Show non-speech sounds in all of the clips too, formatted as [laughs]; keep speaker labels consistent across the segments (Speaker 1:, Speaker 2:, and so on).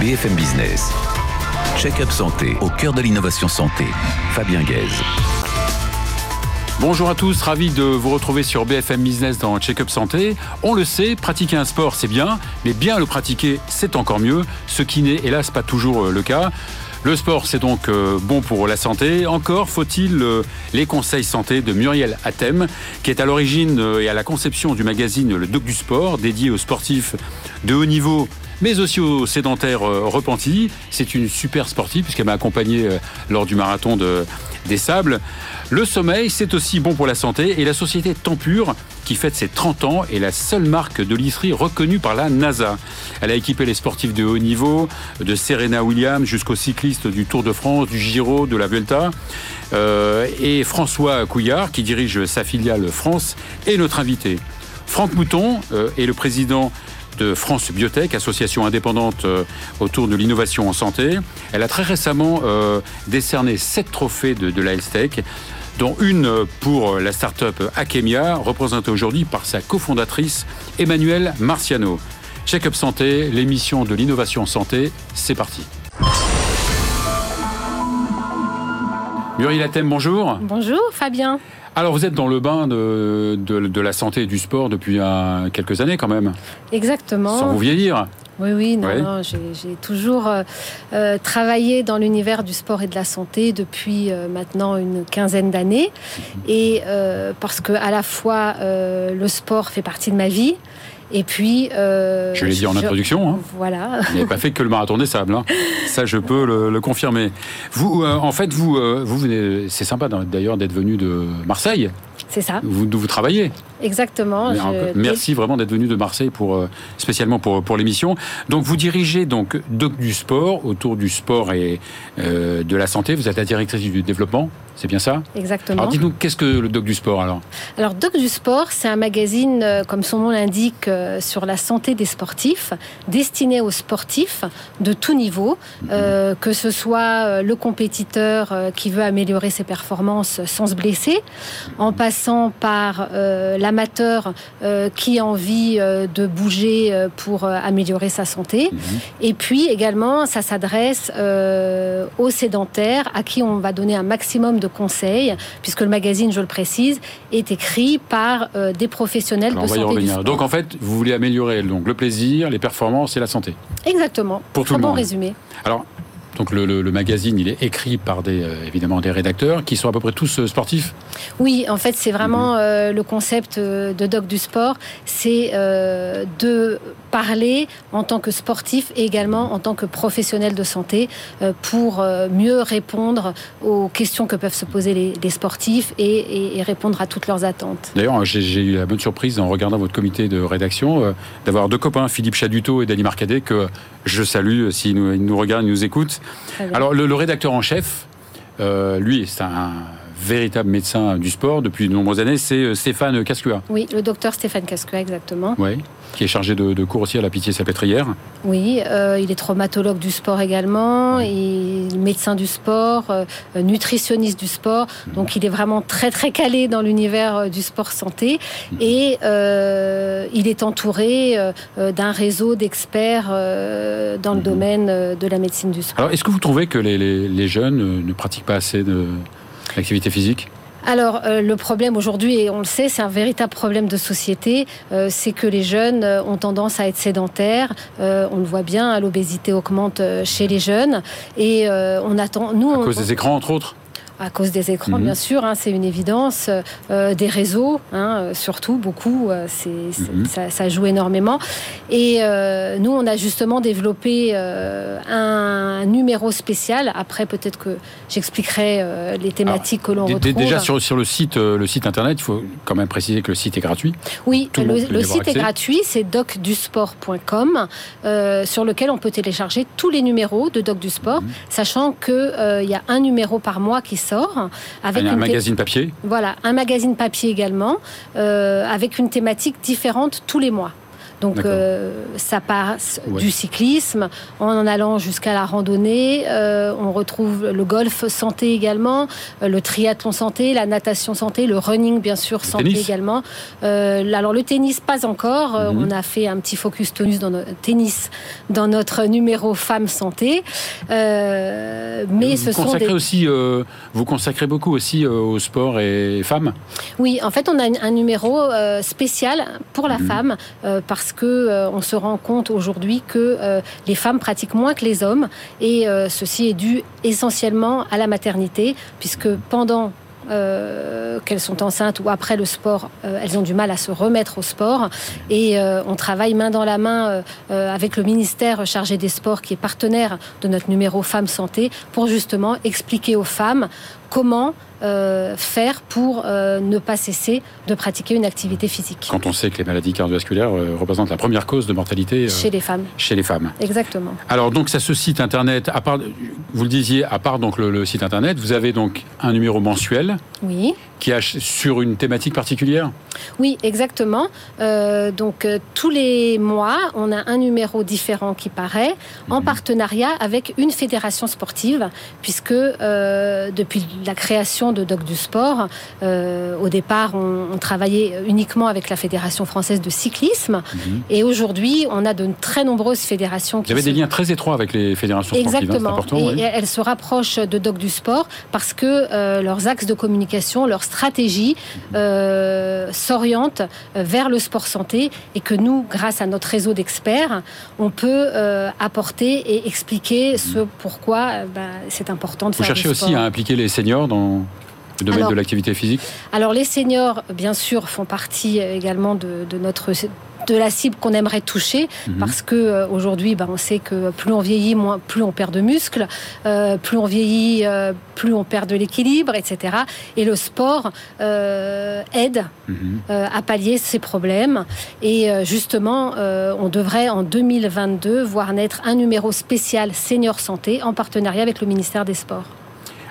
Speaker 1: BFM Business. Check-up santé au cœur de l'innovation santé. Fabien Guèze.
Speaker 2: Bonjour à tous, ravi de vous retrouver sur BFM Business dans Check-up Santé. On le sait, pratiquer un sport c'est bien, mais bien le pratiquer c'est encore mieux, ce qui n'est hélas pas toujours euh, le cas. Le sport, c'est donc euh, bon pour la santé. Encore faut-il euh, les conseils santé de Muriel Atem, qui est à l'origine et à la conception du magazine Le Doc du Sport, dédié aux sportifs de haut niveau mais aussi aux sédentaires repentis. C'est une super sportive puisqu'elle m'a accompagné lors du marathon de, des Sables. Le sommeil, c'est aussi bon pour la santé et la société Tempur, qui fête ses 30 ans, est la seule marque de lisserie reconnue par la NASA. Elle a équipé les sportifs de haut niveau, de Serena Williams jusqu'aux cyclistes du Tour de France, du Giro, de la Vuelta. Euh, et François Couillard, qui dirige sa filiale France, est notre invité. Franck Mouton euh, est le président de France Biotech, association indépendante euh, autour de l'innovation en santé. Elle a très récemment euh, décerné sept trophées de, la Health dont une pour la start-up Akemia, représentée aujourd'hui par sa cofondatrice Emmanuelle Marciano. Check-up Santé, l'émission de l'innovation en santé, c'est parti. Muriel Latem, bonjour.
Speaker 3: Bonjour Fabien.
Speaker 2: Alors vous êtes dans le bain de, de, de la santé et du sport depuis euh, quelques années quand même.
Speaker 3: Exactement.
Speaker 2: Sans vous vieillir.
Speaker 3: Oui, oui, non,
Speaker 2: Oui.
Speaker 3: non, j'ai toujours euh, euh, travaillé dans l'univers du sport et de la santé depuis euh, maintenant une quinzaine d'années. Et euh, parce que à la fois le sport fait partie de ma vie, et puis. euh,
Speaker 2: Je l'ai dit en introduction. Hein.
Speaker 3: Voilà.
Speaker 2: Vous n'avez pas fait que le marathon des sables. hein. Ça, je peux le, le confirmer. Vous, euh, en fait, vous, euh, vous venez. C'est sympa d'ailleurs d'être venu de Marseille.
Speaker 3: C'est ça,
Speaker 2: Vous, d'où vous travaillez.
Speaker 3: exactement. Je-
Speaker 2: Merci vraiment d'être venu de Marseille pour euh, spécialement pour pour l'émission. Donc vous dirigez donc Doc du sport autour du sport et de la santé. Vous êtes la directrice du développement. C'est bien ça
Speaker 3: Exactement.
Speaker 2: Alors dites-nous qu'est-ce que le Doc du sport alors
Speaker 3: Alors, Doc du Sport, c'est un magazine, euh, comme son nom l'indique, euh, sur la santé des sportifs, destiné aux sportifs de tout niveau, euh, que ce soit le compétiteur qui veut améliorer ses performances sans se blesser, en passant par euh, l'amateur euh, qui a envie de bouger pour améliorer sa santé. Et puis également, ça s'adresse aux sédentaires à qui on va donner un maximum de conseils, puisque le magazine, je le précise, est écrit par euh, des professionnels
Speaker 2: Alors,
Speaker 3: de santé du sport.
Speaker 2: Donc en fait, vous voulez améliorer donc le plaisir, les performances et la santé.
Speaker 3: Exactement.
Speaker 2: Pour tout
Speaker 3: Très
Speaker 2: le
Speaker 3: bon
Speaker 2: monde.
Speaker 3: résumé.
Speaker 2: Alors, donc le, le- le magazine, il est écrit par des, euh, évidemment des rédacteurs qui sont à peu près tous euh, sportifs.
Speaker 3: Oui, en fait, c'est vraiment euh, le concept de Doc du Sport, c'est de parler en tant que sportif et également en tant que professionnel de santé euh, pour euh, mieux répondre aux questions que peuvent se poser les, les sportifs et, et- et répondre à toutes leurs attentes.
Speaker 2: D'ailleurs, j'ai j'ai eu la bonne surprise en regardant votre comité de rédaction euh, d'avoir deux copains, Philippe Chaduto et Dany Marcadet, que je salue s'ils nous, ils nous regardent, ils nous écoutent. Alors, le, le rédacteur en chef, euh, lui, c'est un véritable médecin du sport depuis de nombreuses années, c'est euh, Stéphane Cascua,
Speaker 3: Oui, le docteur Stéphane Cascua, exactement.
Speaker 2: ouais, qui est chargé de, de cours aussi à la Pitié-Salpêtrière.
Speaker 3: Oui, euh, il est traumatologue du sport également, et médecin du sport, euh, nutritionniste du sport. Donc il est vraiment très très calé dans l'univers du sport santé et euh, il est entouré d'un réseau d'experts dans le
Speaker 2: Mhm.
Speaker 3: domaine de la médecine du sport.
Speaker 2: Alors, est-ce que vous trouvez que les, les- les jeunes ne pratiquent pas assez de l'activité physique
Speaker 3: Alors, euh, le problème aujourd'hui, et on le sait, c'est un véritable problème de société, euh, c'est que les jeunes euh, ont tendance à être sédentaires. Euh, on le voit bien, hein, l'obésité augmente chez les jeunes. Et on attend, nous,
Speaker 2: À
Speaker 3: on-
Speaker 2: cause des écrans, entre autres
Speaker 3: à cause des écrans,
Speaker 2: Mhm.
Speaker 3: bien sûr, hein, c'est une évidence. Euh, des réseaux, hein, euh, surtout, beaucoup, euh, c'est,
Speaker 2: Mhm.
Speaker 3: ça, ça joue énormément. Et euh, nous, on a justement développé euh, un numéro spécial. Après, peut-être que j'expliquerai euh, les thématiques que l'on retrouve.
Speaker 2: Déjà sur, sur le site, euh, le site internet, il faut quand même préciser que le site est gratuit.
Speaker 3: Oui,
Speaker 2: Tout le
Speaker 3: site est gratuit, c'est docdusport.com, euh, sur lequel on peut télécharger tous les numéros de Doc du Sport,
Speaker 2: Mhm.
Speaker 3: sachant qu'il y a un numéro par mois qui sort. Avec
Speaker 2: un magazine papier.
Speaker 3: Voilà, un magazine papier également, euh, avec une thématique différente tous les mois. Donc ça passe du cyclisme en allant jusqu'à la randonnée. on retrouve le golf santé également, le triathlon santé, la natation santé, le running bien sûr santé également. alors le tennis pas encore. Mhm. On a fait un petit focus tennis dans, tennis dans notre numéro femmes santé.
Speaker 2: mais vous ce sont des... aussi, vous consacrez beaucoup aussi au sport et femmes.
Speaker 3: Oui, en fait on a un numéro spécial pour la mhm. femme parce que on se rend compte aujourd'hui que les femmes pratiquent moins que les hommes et ceci est dû essentiellement à la maternité, puisque pendant euh, qu'elles sont enceintes ou après le sport, euh, elles ont du mal à se remettre au sport. Et euh, on travaille main dans la main avec le ministère chargé des sports, qui est partenaire de notre numéro Femmes Santé, pour justement expliquer aux femmes comment euh, faire pour euh, ne pas cesser de pratiquer une activité physique.
Speaker 2: Quand on sait que les maladies cardiovasculaires euh, représentent la première cause de mortalité
Speaker 3: chez les femmes.
Speaker 2: Chez les femmes.
Speaker 3: Exactement.
Speaker 2: Alors donc ça, ce site internet, à part, vous le disiez, à part donc le, le site internet, vous avez donc un numéro mensuel.
Speaker 3: Oui
Speaker 2: qui a sur une thématique particulière?
Speaker 3: Oui, exactement. Donc tous les mois, on a un numéro différent qui paraît en mhm. partenariat avec une fédération sportive, puisque depuis la création de Doc du Sport, au départ, on, travaillait uniquement avec la Fédération française de cyclisme, mhm. et aujourd'hui, on a de très nombreuses fédérations.
Speaker 2: Qui Vous avez des liens très étroits avec les fédérations
Speaker 3: sportives. Hein, exactement.
Speaker 2: Important,
Speaker 3: et, elles se rapprochent de Doc du Sport parce que leurs axes de communication, leurs stratégie euh, s'oriente vers le sport santé et que nous, grâce à notre réseau d'experts, on peut euh, apporter et expliquer ce pourquoi euh, bah, c'est important de
Speaker 2: Vous
Speaker 3: faire
Speaker 2: cherchez aussi à impliquer les seniors dans le domaine de l'activité physique
Speaker 3: Alors les seniors, bien sûr, font partie également de, de notre de la cible qu'on aimerait toucher, mhm. parce que euh, aujourd'hui, ben, on sait que plus on vieillit, moins, plus on perd de muscles, euh, plus on vieillit, plus on perd de l'équilibre, etc. Et le sport aide mhm. à pallier ces problèmes. Et justement, on devrait en 2022 voir naître un numéro spécial senior santé en partenariat avec le ministère des Sports.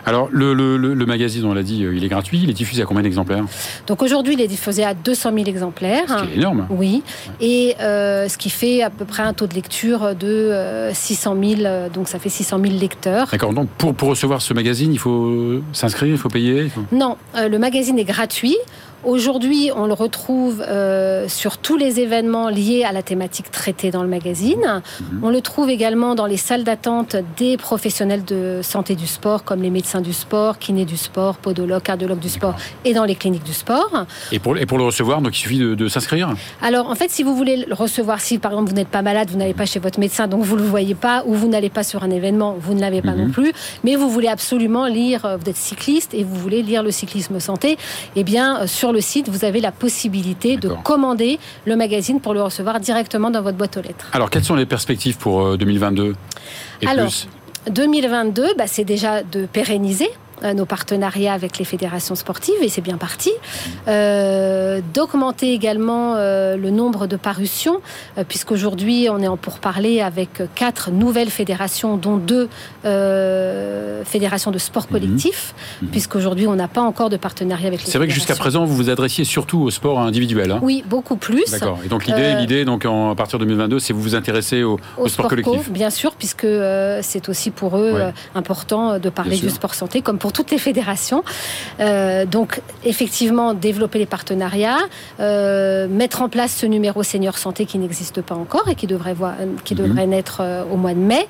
Speaker 2: Alors, le, magazine, on l'a dit, euh, il est gratuit. Il est diffusé à combien d'exemplaires
Speaker 3: Donc aujourd'hui, il est diffusé à 200 000 exemplaires.
Speaker 2: C'est énorme.
Speaker 3: Oui. Et euh, ce qui fait à peu près un taux de lecture de 600 euh, 000. Donc ça fait 600 000 lecteurs.
Speaker 2: D'accord. Donc pour, pour recevoir ce magazine, il faut s'inscrire, il faut payer
Speaker 3: Non, le magazine est gratuit. Aujourd'hui, on le retrouve euh, sur tous les événements liés à la thématique traitée dans le magazine. Mhm. On le trouve également dans les salles d'attente des professionnels de santé du sport, comme les médecins du sport, kinés du sport, podologues, cardiologues du sport, et dans les cliniques du sport.
Speaker 2: Et pour, et pour le recevoir, donc il suffit de, s'inscrire?
Speaker 3: Alors, en fait, si vous voulez le recevoir, si par exemple vous n'êtes pas malade, vous n'allez pas chez votre médecin, donc vous ne le voyez pas, ou vous n'allez pas sur un événement, vous ne l'avez pas mhm. non plus, mais vous voulez absolument lire, euh, vous êtes cycliste et vous voulez lire le cyclisme santé, eh bien, euh, sur sur le site, vous avez la possibilité de commander le magazine pour le recevoir directement dans votre boîte aux lettres.
Speaker 2: Alors, quelles sont les perspectives pour 2022 euh, et
Speaker 3: Alors, 2022, bah, c'est déjà de pérenniser nos partenariats avec les fédérations sportives et c'est bien parti. Euh, D'augmenter également euh, le nombre de parutions, euh, puisqu'aujourd'hui on est en pourparlers avec quatre nouvelles fédérations, dont deux euh, fédérations de sport mhm. collectif, mhm. puisqu'aujourd'hui on n'a pas encore de partenariat avec les
Speaker 2: C'est vrai que jusqu'à présent vous vous adressiez surtout au sport individuel. Hein
Speaker 3: oui, beaucoup plus.
Speaker 2: D'accord. Et donc l'idée, l'idée donc en, à partir de 2022, c'est vous vous intéressez au, sport, collectif.
Speaker 3: bien sûr, puisque c'est aussi pour eux important de parler du sport santé, comme pour pour toutes les fédérations. Euh, donc, effectivement, développer les partenariats, euh, mettre en place ce numéro senior santé qui n'existe pas encore et qui devrait, voir, qui mhm. devrait naître euh, au mois de mai.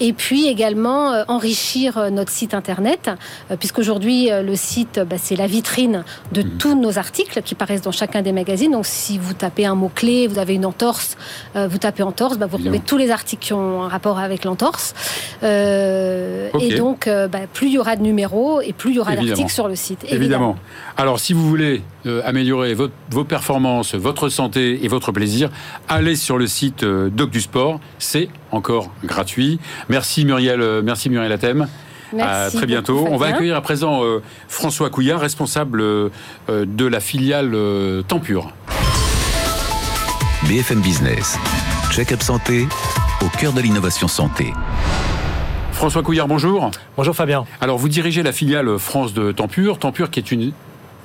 Speaker 3: et puis également enrichir notre site internet, puisqu'aujourd'hui, le site, bah, c'est la vitrine de mhm. tous nos articles qui paraissent dans chacun des magazines. Donc, si vous tapez un mot-clé, vous avez une entorse, vous tapez entorse, bah, vous retrouvez tous les articles qui ont un rapport avec l'entorse. Et donc, bah, plus il y aura de numéros et plus il y aura d'articles sur le site.
Speaker 2: Évidemment. Alors, si vous voulez euh, améliorer vos performances, votre santé et votre plaisir, allez sur le site euh, Doc du Sport. C'est encore gratuit. Merci Muriel, euh, merci Muriel Athème.
Speaker 3: à
Speaker 2: très bientôt. On va accueillir à présent François Couillard, responsable de la filiale Tempur.
Speaker 1: BFM Business, check-up santé au cœur de l'innovation santé.
Speaker 2: François Couillard, bonjour.
Speaker 4: Bonjour Fabien.
Speaker 2: Alors vous dirigez la filiale France de Tempur, Tempur qui est une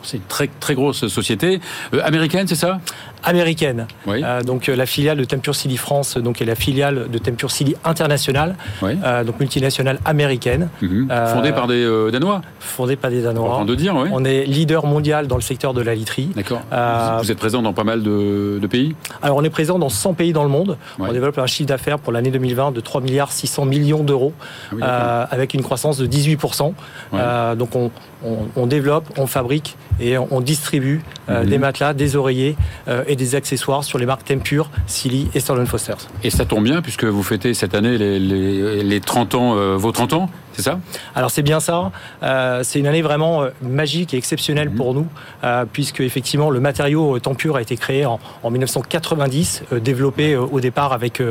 Speaker 2: C'est une très, très grosse société. Euh, américaine, c'est ça?
Speaker 4: Américaine.
Speaker 2: Oui.
Speaker 4: Euh, donc euh, la filiale de Tempur Silly France donc, est la filiale de Tempur Silly International,
Speaker 2: Oui.
Speaker 4: donc multinationale américaine,
Speaker 2: Mhm. Fondée par des Danois,
Speaker 4: fondée par des
Speaker 2: on
Speaker 4: Danois.
Speaker 2: va de dire, oui.
Speaker 4: On est leader mondial dans le secteur de la literie.
Speaker 2: D'accord. Vous êtes présent dans pas mal de, de pays?
Speaker 4: Alors on est présent dans 100 pays dans le monde. On développe un chiffre d'affaires pour l'année 2020 de 3 milliards 600 millions d'euros,
Speaker 2: Ah
Speaker 4: avec une croissance de 18%.
Speaker 2: Ouais.
Speaker 4: Euh, donc on, on- on développe, on fabrique et on, on distribue euh,
Speaker 2: Mhm.
Speaker 4: des matelas, des oreillers euh, et des accessoires sur les marques Tempur, Silly et Sterling Foster.
Speaker 2: Et ça tombe bien puisque vous fêtez cette année les, les, les 30 ans, euh, vos 30 ans, c'est ça?
Speaker 4: Alors c'est bien ça. Euh, c'est une année vraiment euh, magique et exceptionnelle
Speaker 2: Mhm.
Speaker 4: pour nous, euh, puisque effectivement le matériau Tempur a été créé en, en 1990, euh, développé au départ avec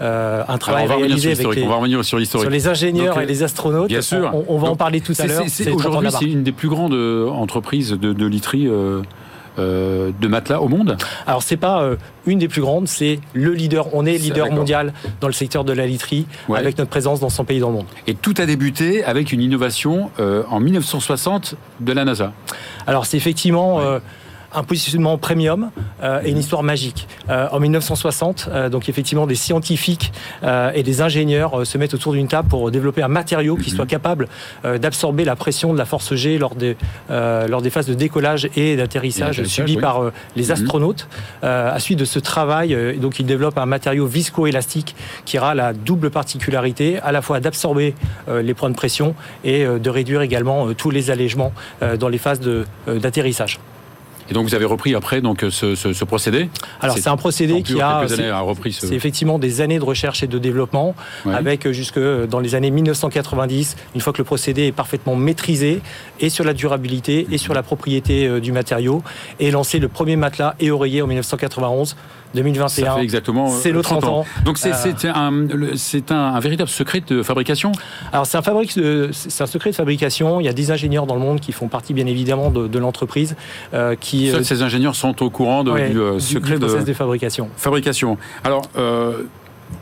Speaker 4: un travail réalisé avec les,
Speaker 2: On va revenir sur l'historique.
Speaker 4: sur les ingénieurs
Speaker 2: Donc,
Speaker 4: et les astronautes.
Speaker 2: bien sûr.
Speaker 4: On, on va en parler tout à l'heure.
Speaker 2: c'est- c'est-
Speaker 4: C'est le 30 ans de
Speaker 2: Aujourd'hui, c'est une des plus grandes entreprises de, de literie euh, de matelas au monde.
Speaker 4: Alors c'est pas euh, une des plus grandes, c'est le leader. On est leader mondial dans le secteur de la literie,
Speaker 2: Ouais.
Speaker 4: avec notre présence dans 100 pays dans le monde.
Speaker 2: Et tout a débuté avec une innovation euh, en 1960 de la NASA.
Speaker 4: Alors c'est effectivement
Speaker 2: Ouais.
Speaker 4: Un positionnement premium euh, et une histoire magique. Euh, en 1960, euh, donc effectivement des scientifiques et des ingénieurs se mettent autour d'une table pour développer un matériau qui soit capable d'absorber la pression de la force G lors des, lors des phases de décollage et d'atterrissage subies
Speaker 2: oui.
Speaker 4: par les
Speaker 2: Mhm.
Speaker 4: astronautes. À suite de ce travail, donc ils développent un matériau viscoélastique qui aura la double particularité à la fois d'absorber les points de pression et de réduire également tous les allègements euh, dans les phases d'atterrissage.
Speaker 2: Et donc vous avez repris après donc ce, ce- ce procédé.
Speaker 4: Alors
Speaker 2: C'est-
Speaker 4: un procédé qui a
Speaker 2: repris ce.
Speaker 4: c'est effectivement des années de recherche et de développement,
Speaker 2: Ouais.
Speaker 4: avec euh, jusque dans les années 1990, une fois que le procédé est parfaitement maîtrisé, et sur la durabilité, et sur la propriété euh, du matériau, et lancé le premier matelas et oreiller en 1991.
Speaker 2: Ça
Speaker 4: 2021,
Speaker 2: fait exactement.
Speaker 4: c'est
Speaker 2: euh,
Speaker 4: le
Speaker 2: 30
Speaker 4: 30 ans.
Speaker 2: Donc c'est
Speaker 4: Euh,
Speaker 2: un, véritable secret de fabrication?
Speaker 4: Alors c'est un, fabrique de- c'est un secret de fabrication. Il y a des ingénieurs dans le monde qui font partie bien évidemment de, de l'entreprise, euh, qui
Speaker 2: Seuls
Speaker 4: euh,
Speaker 2: ces ingénieurs sont au courant de-
Speaker 4: ouais,
Speaker 2: du euh,
Speaker 4: du-
Speaker 2: secret
Speaker 4: du
Speaker 2: de
Speaker 4: fabrication.
Speaker 2: fabrication. Alors, euh,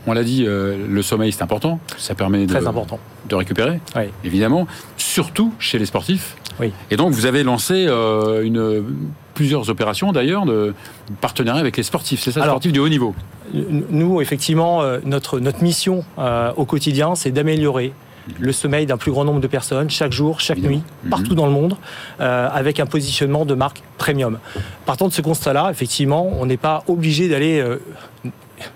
Speaker 2: on l'a dit, euh, le sommeil c'est important. Ça permet de,
Speaker 4: Très important.
Speaker 2: de récupérer,
Speaker 4: Oui.
Speaker 2: évidemment, surtout chez les sportifs.
Speaker 4: Oui.
Speaker 2: Et donc vous avez lancé euh, une, plusieurs opérations d'ailleurs de partenariat avec les sportifs. C'est ça,
Speaker 4: Alors,
Speaker 2: sportifs de haut niveau.
Speaker 4: Nous, effectivement, euh, notre, notre mission euh, au quotidien, c'est d'améliorer le sommeil d'un plus grand nombre de personnes chaque jour, chaque
Speaker 2: Évidemment.
Speaker 4: nuit,
Speaker 2: Mhm.
Speaker 4: partout dans le monde, euh, avec un positionnement de marque premium. Partant de ce constat-là, effectivement, on n'est pas obligé d'aller euh,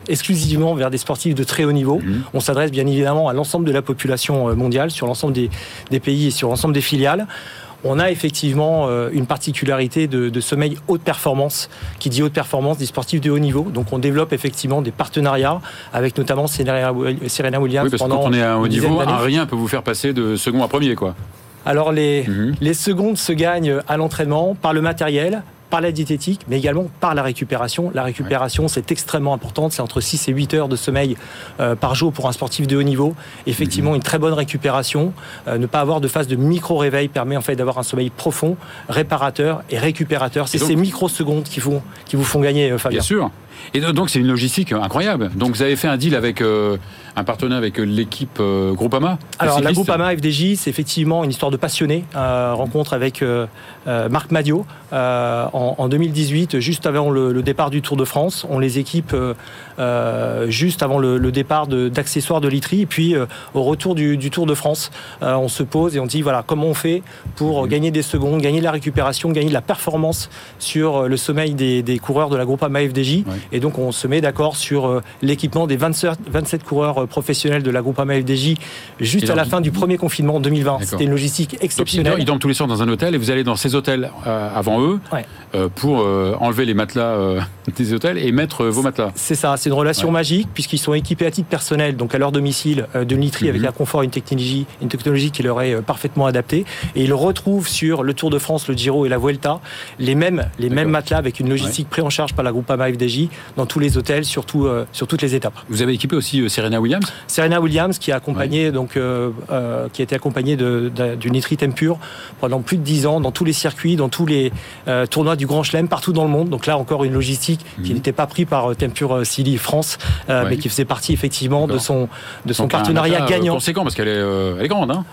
Speaker 4: exclusivement vers des sportifs de très haut niveau.
Speaker 2: Mhm.
Speaker 4: On s'adresse bien évidemment à l'ensemble de la population euh, mondiale, sur l'ensemble des, des pays et sur l'ensemble des filiales. On a effectivement euh, une particularité de, de sommeil haute performance, qui dit haute performance des sportifs de haut niveau. Donc on développe effectivement des partenariats avec notamment Serena, Williams
Speaker 2: Oui, parce que
Speaker 4: pendant
Speaker 2: quand on est à un haut niveau, un rien peut vous faire passer de second à premier, quoi.
Speaker 4: Alors les,
Speaker 2: Mhm.
Speaker 4: les secondes se gagnent à l'entraînement par le matériel, par la diététique, mais également par la récupération. La récupération, c'est extrêmement importante. C'est entre 6 et 8 heures de sommeil euh, par jour pour un sportif de haut niveau. Effectivement, une très bonne récupération. Euh, ne pas avoir de phase de micro-réveil permet en fait d'avoir un sommeil profond, réparateur et récupérateur. C'est ces microsecondes qui, font, qui vous font gagner, euh, Fabien.
Speaker 2: Bien sûr. Et donc c'est une logistique incroyable. Donc vous avez fait un deal avec euh, un partenaire avec l'équipe euh, Groupama.
Speaker 4: Alors la. Groupama FDJ, c'est effectivement une histoire de passionné. Euh, rencontre avec euh, euh, Marc Madio euh, en, en 2018, juste avant le, le départ du Tour de France. On les équipe euh, euh, juste avant le, le départ de- d'accessoires de, literie. Et puis euh, au retour du, du Tour de France, euh, on se pose et on dit voilà comment on fait pour
Speaker 2: Mhm.
Speaker 4: gagner des secondes, gagner de la récupération, gagner de la performance sur euh, le sommeil des, des coureurs de la Groupama FDJ.
Speaker 2: Ouais.
Speaker 4: Et donc on se met d'accord sur euh, l'équipement des 27, 27 coureurs euh, professionnels de la Groupama FDJ juste
Speaker 2: Et
Speaker 4: à la fin du premier confinement en 2020.
Speaker 2: D'accord.
Speaker 4: C'était une logistique exceptionnelle.
Speaker 2: ils dorment tous les soirs dans un hôtel et vous allez dans ces hôtels euh, avant eux
Speaker 4: Ouais.
Speaker 2: euh, pour euh, enlever les matelas euh, [laughs] des hôtels et mettre euh, vos matelas.
Speaker 4: C'est ça, c'est une relation
Speaker 2: Ouais.
Speaker 4: magique puisqu'ils sont équipés à titre personnel, donc à leur domicile, euh, d'une literie avec
Speaker 2: Mhm.
Speaker 4: un confort et une technologie, une technologie qui leur est euh, parfaitement adaptée. Et ils retrouvent sur le Tour de France, le Giro et la Vuelta les mêmes, les mêmes matelas avec une logistique prise en charge par la Groupama FDJ dans tous les hôtels, surtout euh, sur toutes les étapes.
Speaker 2: Vous avez équipé aussi Serena Williams?
Speaker 4: Serena Williams qui a accompagné donc euh, euh, qui a été accompagnée de- de- d'une literie Tempur pendant plus de 10 ans dans tous les circuits, dans tous les tournois du Grand Chelem partout dans le monde. Donc là encore une logistique qui
Speaker 2: Mhm.
Speaker 4: n'était pas prise par Tempur euh, France, euh,
Speaker 2: Ouais.
Speaker 4: mais qui faisait partie effectivement de son de son
Speaker 2: Donc,
Speaker 4: partenariat
Speaker 2: matelas, euh,
Speaker 4: gagnant.
Speaker 2: conséquent parce qu'elle est, euh, elle est grande. Hein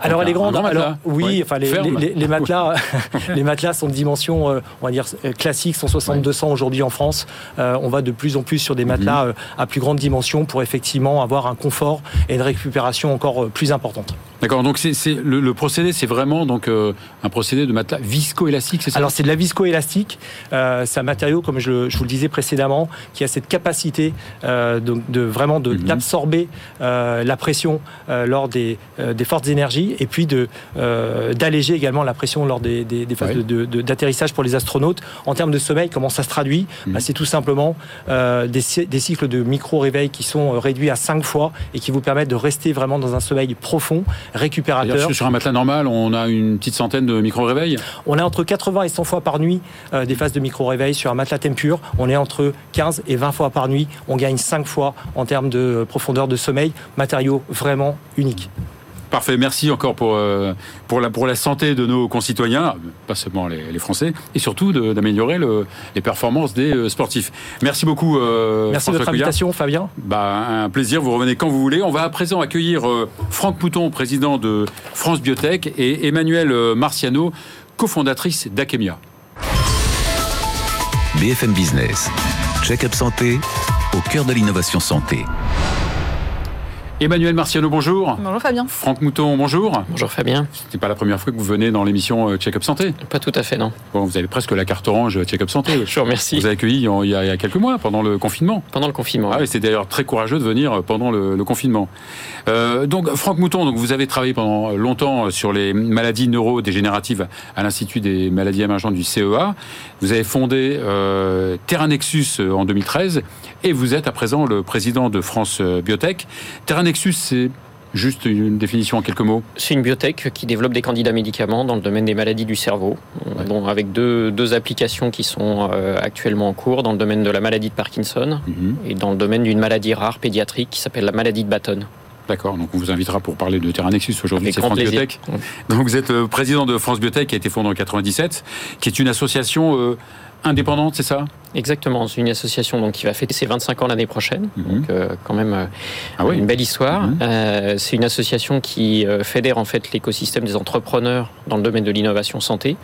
Speaker 4: alors elle est grande.
Speaker 2: Alors
Speaker 4: matelas. oui,
Speaker 2: ouais.
Speaker 4: enfin les, les, les, matelas, [laughs] [laughs] les matelas sont de dimension, euh, on va dire classique, 160-200 ouais. aujourd'hui en France. Euh, on va de plus en plus sur des matelas mm -hmm. à plus grande dimension pour effectivement avoir un confort et une récupération encore plus importante.
Speaker 2: D'accord. Donc c'est le, le, procédé, c'est vraiment donc euh, un procédé de matelas viscoélastique, c'est ça?
Speaker 4: Alors c'est de la viscoélastique. Euh, c'est un matériau, comme je, je, vous le disais précédemment, qui a cette capacité euh, de, de, vraiment d'absorber mm -hmm. la pression lors des, des fortes énergies et puis de d'alléger également la pression lors des, des, des phases ouais. d'atterrissage de, pour les astronautes. En termes de sommeil, comment ça se traduit? Mm -hmm. bah, C'est tout simplement des, des cycles de micro-réveil qui sont réduits à 5 fois et qui vous permettent de rester vraiment dans un sommeil profond récupérateur.
Speaker 2: Sur un matelas normal, on a une petite centaine de micro-réveils
Speaker 4: On est entre 80 et 100 fois par nuit euh, des phases de micro-réveil. Sur un matelas Tempur, on est entre 15 et 20 fois par nuit. On gagne 5 fois en termes de profondeur de sommeil. Matériau vraiment unique.
Speaker 2: Parfait, merci encore pour, euh, pour, la, pour la santé de nos concitoyens, pas seulement les, les Français, et surtout d'améliorer les performances des euh, sportifs. Merci beaucoup. Euh,
Speaker 4: merci de votre invitation, Fabien.
Speaker 2: Bah, un plaisir, vous revenez quand vous voulez. On va à présent accueillir euh, Franck Pouton, président de France Biotech, et Emmanuel Marciano, cofondatrice d'Akemia.
Speaker 1: BFM Business, check-up santé, au cœur de l'innovation santé.
Speaker 2: Emmanuel Marciano, bonjour.
Speaker 5: Bonjour Fabien.
Speaker 2: Franck Mouton, bonjour.
Speaker 5: Bonjour Fabien.
Speaker 2: C'est pas la première fois que vous venez dans l'émission Check-up Santé
Speaker 5: Pas tout à fait, non.
Speaker 2: Bon, vous avez presque la carte orange Check-up Santé. [laughs]
Speaker 5: Je vous remercie.
Speaker 2: Vous avez accueilli il y, a, il y a quelques mois, pendant le confinement.
Speaker 5: Pendant le confinement.
Speaker 2: Ah, oui, c'est d'ailleurs très courageux de venir pendant le, le confinement. Euh, donc, Franck Mouton, donc, vous avez travaillé pendant longtemps sur les maladies neurodégénératives à l'Institut des maladies émergentes du CEA. Vous avez fondé euh, Terranexus en 2013 et vous êtes à présent le président de France Biotech. Terranexus, c'est Juste une définition en quelques mots?
Speaker 5: C'est une biotech qui développe des candidats médicaments dans le domaine des maladies du cerveau, ouais. avec deux, deux, applications qui sont euh, actuellement en cours dans le domaine de la maladie de Parkinson mm -hmm. et dans le domaine d'une maladie rare pédiatrique qui s'appelle la maladie de Batten.
Speaker 2: D'accord, donc on vous invitera pour parler de Terranexus aujourd'hui, c'est France Biotech. Donc vous êtes euh, président de France Biotech qui a été fondée en 97, qui est une association euh, indépendante, c'est ça?
Speaker 5: Exactement, c'est une association donc, qui va fêter ses 25 ans l'année prochaine, -hmm. donc euh, quand même euh, ah oui. une belle histoire. -hmm. euh, c'est une association qui fédère en fait l'écosystème des entrepreneurs dans le domaine de l'innovation santé,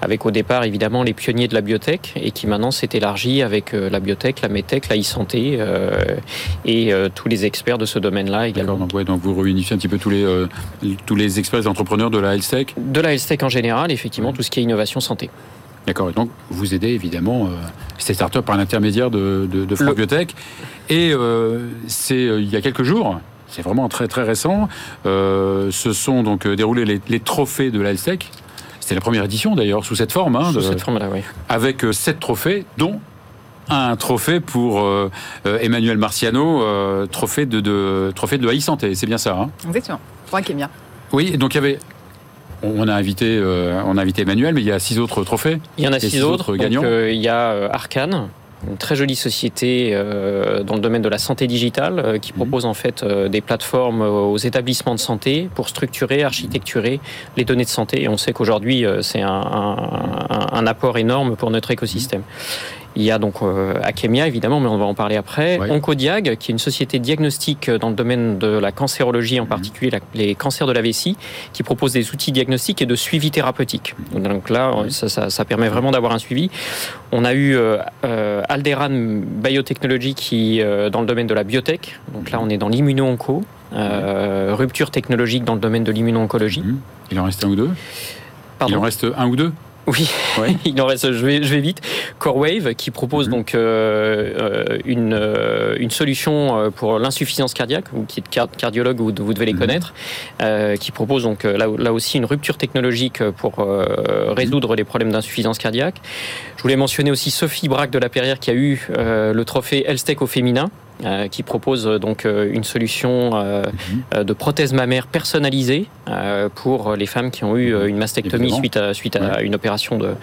Speaker 5: avec au départ évidemment les pionniers de la biotech et qui maintenant s'est élargi avec la biotech, la medtech, la e-santé et tous les experts de ce domaine-là également.
Speaker 2: Donc, ouais, donc vous réunissez un petit peu tous les, tous les experts et entrepreneurs de la health tech?
Speaker 5: De la health tech en général, effectivement, tout ce qui est innovation santé.
Speaker 2: D'accord. Donc, vous aidez évidemment euh, ces startups par l'intermédiaire de, de, de France Le... Biotech. Et euh, c'est euh, il y a quelques jours, c'est vraiment très très récent, euh, se sont donc déroulés les, les trophées de la Tech. C'était la première édition d'ailleurs, sous cette forme. Hein,
Speaker 5: sous de, cette forme-là, oui.
Speaker 2: Avec sept trophées, dont un trophée pour euh, Emmanuel Marciano, euh, trophée de, de, trophée de e-santé. C'est bien ça. Hein?
Speaker 6: Exactement. Pour Akemia.
Speaker 2: Oui, donc il y avait on a invité, euh, on a invité Emmanuel, mais il y a six autres trophées.
Speaker 5: Il y en a six, six, autres. autres gagnants. Donc, euh, il y a euh, Arcane, une très jolie société dans le domaine de la santé digitale qui propose mmh. en fait des plateformes aux établissements de santé pour structurer, architecturer les données de santé. Et on sait qu'aujourd'hui, c'est un, un, un, apport énorme pour notre écosystème. Il y a donc euh, Akemia, évidemment, mais on va en parler après. Oncodiag, qui est une société diagnostique dans le domaine de la cancérologie, en mmh. particulier la, les cancers de la vessie, qui propose des outils diagnostiques et de suivi thérapeutique. Donc là, oui. ça, ça, ça, permet vraiment d'avoir un suivi. On a eu euh, Alderan Biotechnology, qui euh, dans le domaine de la biotech. Donc là, on est dans l'immuno-onco. Euh, rupture technologique dans le domaine de l'immuno-oncologie. Mmh.
Speaker 2: Il en reste un ou deux?
Speaker 5: Pardon?
Speaker 2: Il en reste un ou deux?
Speaker 5: Oui, ouais. [laughs] il en reste, je vais, je vais vite. CoreWave qui propose mmh. donc euh, une, euh, une solution pour l'insuffisance cardiaque, ou qui est cardiologue, vous, vous devez les mmh. connaître, euh, qui propose donc là, là, aussi une rupture technologique pour euh, résoudre mmh. les problèmes d'insuffisance cardiaque. Je voulais mentionner aussi Sophie Braque de la Perrière qui a eu euh, le trophée Elstec au féminin. Euh, qui propose euh, donc euh, une solution euh, mmh. de prothèse mammaire personnalisée pour les femmes qui ont eu une mastectomie Évidemment. suite à suite à ouais. une opération de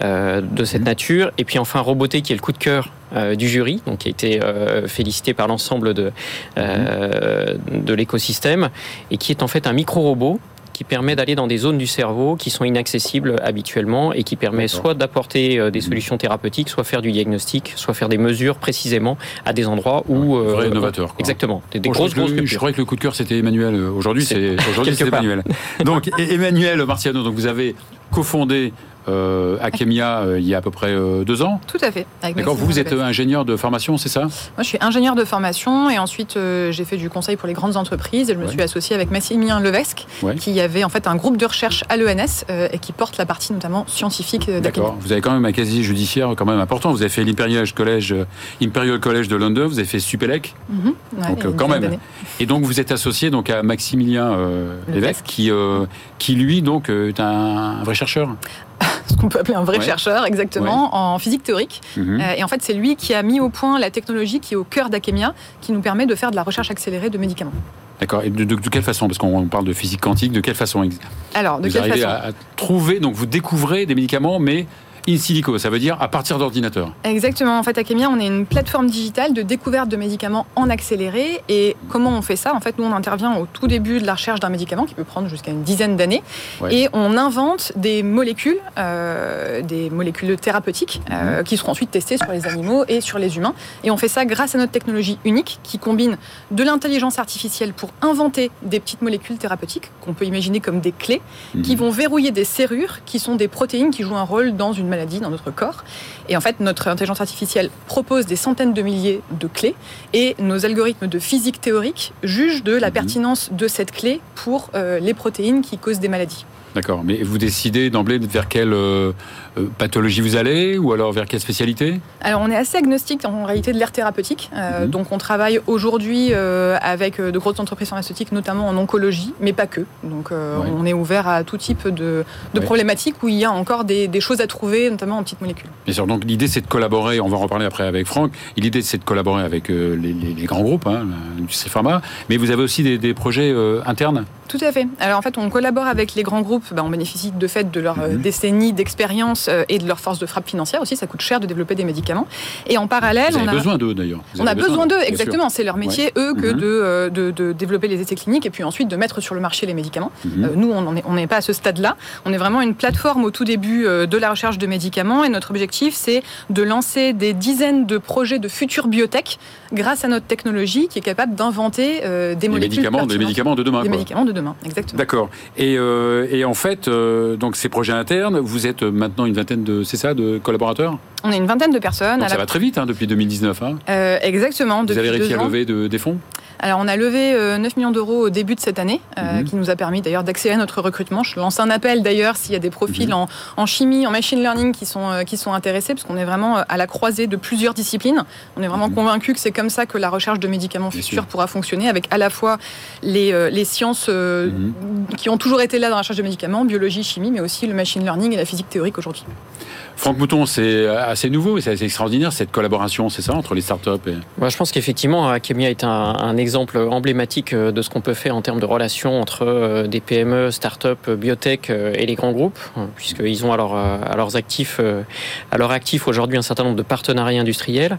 Speaker 5: de cette mmh. nature. Et puis enfin Roboté qui est le coup de cœur du jury, donc qui a été félicité par l'ensemble de mmh. de l'écosystème et qui est en fait un micro robot qui permet d'aller dans des zones du cerveau qui sont inaccessibles habituellement et qui permet soit d'apporter des mhm. solutions thérapeutiques, soit faire du diagnostic, soit faire des mesures précisément à des endroits où...
Speaker 2: Ouais, vrai innovateur.
Speaker 5: Exactement.
Speaker 2: Des, grosses, grosses Je croyais que le coup de cœur c'était Emmanuel. Aujourd'hui c'est aujourd'hui c'est Emmanuel. [laughs] Donc Emmanuel Marciano, donc vous avez cofondé euh, Akemia euh, il y a à peu près euh, deux ans.
Speaker 6: Tout à fait.
Speaker 2: D'accord. Vous, êtes ingénieur de formation, c'est ça? Moi,
Speaker 6: je suis ingénieur de formation et ensuite j'ai fait du conseil pour les grandes entreprises et je me suis associé avec Massimilien Levesque, qui avait en fait un groupe de recherche à l'ENS et qui porte la partie notamment scientifique
Speaker 2: D'accord. Vous avez quand même un casier judiciaire quand même important. Vous avez fait l'Imperial College, Imperial College de London. Vous avez fait Supélec. Mhm. donc quand même. Et donc vous êtes associé donc à Maximilien Levesque, qui qui lui donc est un vrai chercheur? [laughs] [laughs]
Speaker 6: ce qu'on peut appeler un vrai chercheur, exactement, en physique théorique. Mhm. Euh, et en fait, c'est lui qui a mis au point la technologie qui est au cœur d'Akemia, qui nous permet de faire de la recherche accélérée de médicaments.
Speaker 2: D'accord. Et de, quelle façon? Parce qu'on parle de physique quantique. De quelle façon
Speaker 6: Alors, de
Speaker 2: vous
Speaker 6: quelle façon
Speaker 2: à, à trouver, donc vous découvrez des médicaments, mais in silico, ça veut dire à partir d'ordinateur.
Speaker 6: Exactement. En fait, Akemia, on est une plateforme digitale de découverte de médicaments en accéléré. Et comment on fait ça? En fait, nous, on intervient au tout début de la recherche d'un médicament qui peut prendre jusqu'à une dizaine d'années. Et on invente des molécules, euh, des molécules thérapeutiques, euh, mhm. qui seront ensuite testées sur les animaux et sur les humains. Et on fait ça grâce à notre technologie unique qui combine de l'intelligence artificielle pour inventer des petites molécules thérapeutiques qu'on peut imaginer comme des clés, qui mhm. vont verrouiller des serrures qui sont des protéines qui jouent un rôle dans une maladie dans notre corps. Et en fait, notre intelligence artificielle propose des centaines de milliers de clés et nos algorithmes de physique théorique jugent de la mhm. pertinence de cette clé pour euh, les protéines qui causent des maladies.
Speaker 2: D'accord, mais vous décidez d'emblée vers quelle euh, euh, pathologie vous allez ou alors vers quelle spécialité?
Speaker 6: Alors on est assez agnostique en réalité de l'air thérapeutique. Euh, mhm. Donc on travaille aujourd'hui avec de grosses entreprises pharmaceutiques, notamment en oncologie, mais pas que. Donc on est ouvert à tout type de, problématiques où il y a encore des, choses à trouver, notamment en petites molécules.
Speaker 2: Bien sûr, donc l'idée c'est de collaborer, on va en reparler après avec Franck, l'idée c'est de collaborer avec les, grands groupes, hein, l'industrie pharma, mais vous avez aussi des, des projets internes?
Speaker 6: Tout à fait. Alors en fait on collabore avec les grands groupes bah, on bénéficie de fait de leur euh, mhm. décennie d'expérience euh, et de leur force de frappe financière aussi. Ça coûte cher de développer des médicaments. Et en parallèle,
Speaker 2: on a besoin d'eux d'ailleurs.
Speaker 6: On a besoin d'eux, exactement. C'est leur métier, eux, que mhm. euh, de, de, développer les essais cliniques et puis ensuite de mettre sur le marché les médicaments. Mhm. nous, on n'est pas à ce stade-là. On est vraiment une plateforme au tout début de la recherche de médicaments et notre objectif, c'est de lancer des dizaines de projets de futures biotech grâce à notre technologie qui est capable d'inventer des molécules
Speaker 2: médicaments, des médicaments de demain.
Speaker 6: Des médicaments de demain, exactement.
Speaker 2: D'accord. Et, et en en fait, euh, donc ces projets internes, vous êtes maintenant une vingtaine de, c'est ça, de collaborateurs?
Speaker 6: On est une vingtaine de personnes.
Speaker 2: ça va très vite hein, depuis 2019. Hein.
Speaker 6: Euh, exactement.
Speaker 2: Vous avez réussi à lever des fonds?
Speaker 6: Alors, on a levé 9 euh, millions d'euros au début de cette année, euh, mhm. qui nous a permis d'ailleurs d'accélérer notre recrutement. Je lance un appel d'ailleurs s'il y a des profils mhm. en, chimie, en machine learning qui sont, euh, qui sont intéressés, parce qu'on est vraiment à la croisée de plusieurs disciplines. On est vraiment mhm. convaincu que c'est comme ça que la recherche de médicaments futurs pourra fonctionner, avec à la fois les, les sciences qui ont toujours été là dans la recherche de médicaments, biologie, chimie, mais aussi le machine learning et la physique théorique aujourd'hui.
Speaker 2: Franck Mouton, c'est assez nouveau et c'est extraordinaire cette collaboration, c'est ça, entre les startups et...
Speaker 5: Je pense qu'effectivement, Akemia est un, un, exemple emblématique euh, de ce qu'on peut faire en termes de relations entre euh, des PME, startups, biotech euh, et les grands groupes, puisqu'ils ont à, leurs actifs, leur actif aujourd'hui un certain nombre de partenariats industriels.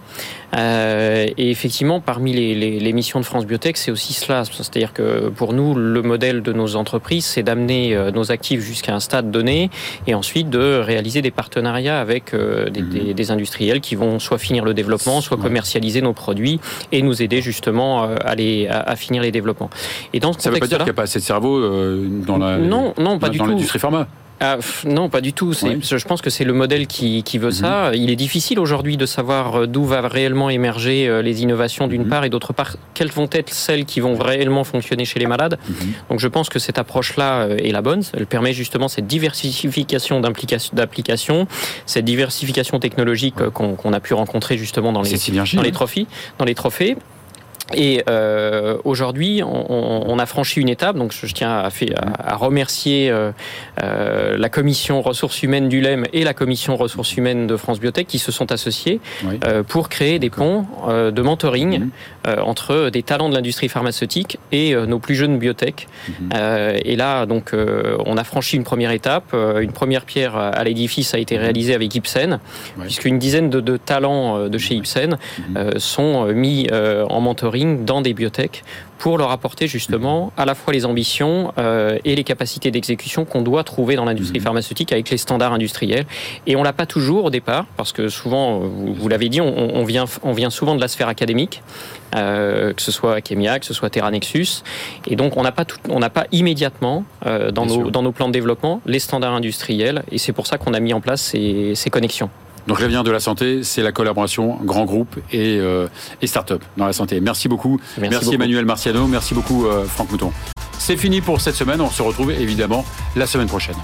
Speaker 5: et effectivement, parmi les missions de France Biotech, c'est aussi cela. C'est-à-dire que pour nous, le modèle de nos entreprises, c'est d'amener nos actifs jusqu'à un stade donné et ensuite de réaliser des partenariats avec euh, mhm. des, industriels qui vont soit finir le développement, soit commercialiser nos produits et nous aider justement euh, à, à, finir les développements.
Speaker 2: Et dans ce ça ne veut pas dire qu'il n'y a pas assez de cerveau euh, dans la
Speaker 5: non, non, pas
Speaker 2: dans l'industrie pharma.
Speaker 5: Ah, non, pas du tout. Je pense que c'est le modèle qui, veut ça. Mhm. Il est difficile aujourd'hui de savoir euh, d'où va réellement émerger euh, les innovations d'une mhm. part et d'autre part, quelles vont être celles qui vont réellement fonctionner chez les malades. Mhm. Donc je pense que cette approche-là euh, est la bonne. Elle permet justement cette diversification d'applications, cette diversification technologique qu'on a pu rencontrer justement dans les, dans les trophées. Dans les trophées. Et euh, aujourd'hui, on, on, a franchi une étape. Donc, je, tiens à, fait, à, remercier euh, euh, la commission ressources humaines du LEM et la commission ressources humaines de France Biotech qui se sont associés euh, pour créer des ponts euh, de mentoring mhm. euh, entre des talents de l'industrie pharmaceutique et nos plus jeunes biotech. Mhm. et là, donc, on a franchi une première étape. une première pierre à l'édifice a été réalisée avec Ipsen, puisqu'une dizaine de, de, talents de chez Ipsen mhm. sont mis en mentoring dans des biotech pour leur apporter justement à la fois les ambitions euh, et les capacités d'exécution qu'on doit trouver dans l'industrie mhm. pharmaceutique avec les standards industriels. Et on l'a pas toujours au départ, parce que souvent, vous, l'avez dit, on, vient, on vient souvent de la sphère académique, euh, que ce soit Chemia, que ce soit Terra Nexus, et donc on n'a pas on pas immédiatement euh, dans nos dans nos plans de développement les standards industriels, et c'est pour ça qu'on a mis en place ces, ces connexions.
Speaker 2: Donc l'avenir de la santé, c'est la collaboration grand groupe et, euh, et start-up dans la santé. Merci beaucoup. Merci, Emmanuel Marciano. Merci beaucoup euh, Franck Mouton. C'est fini pour cette semaine. On se retrouve évidemment la semaine prochaine.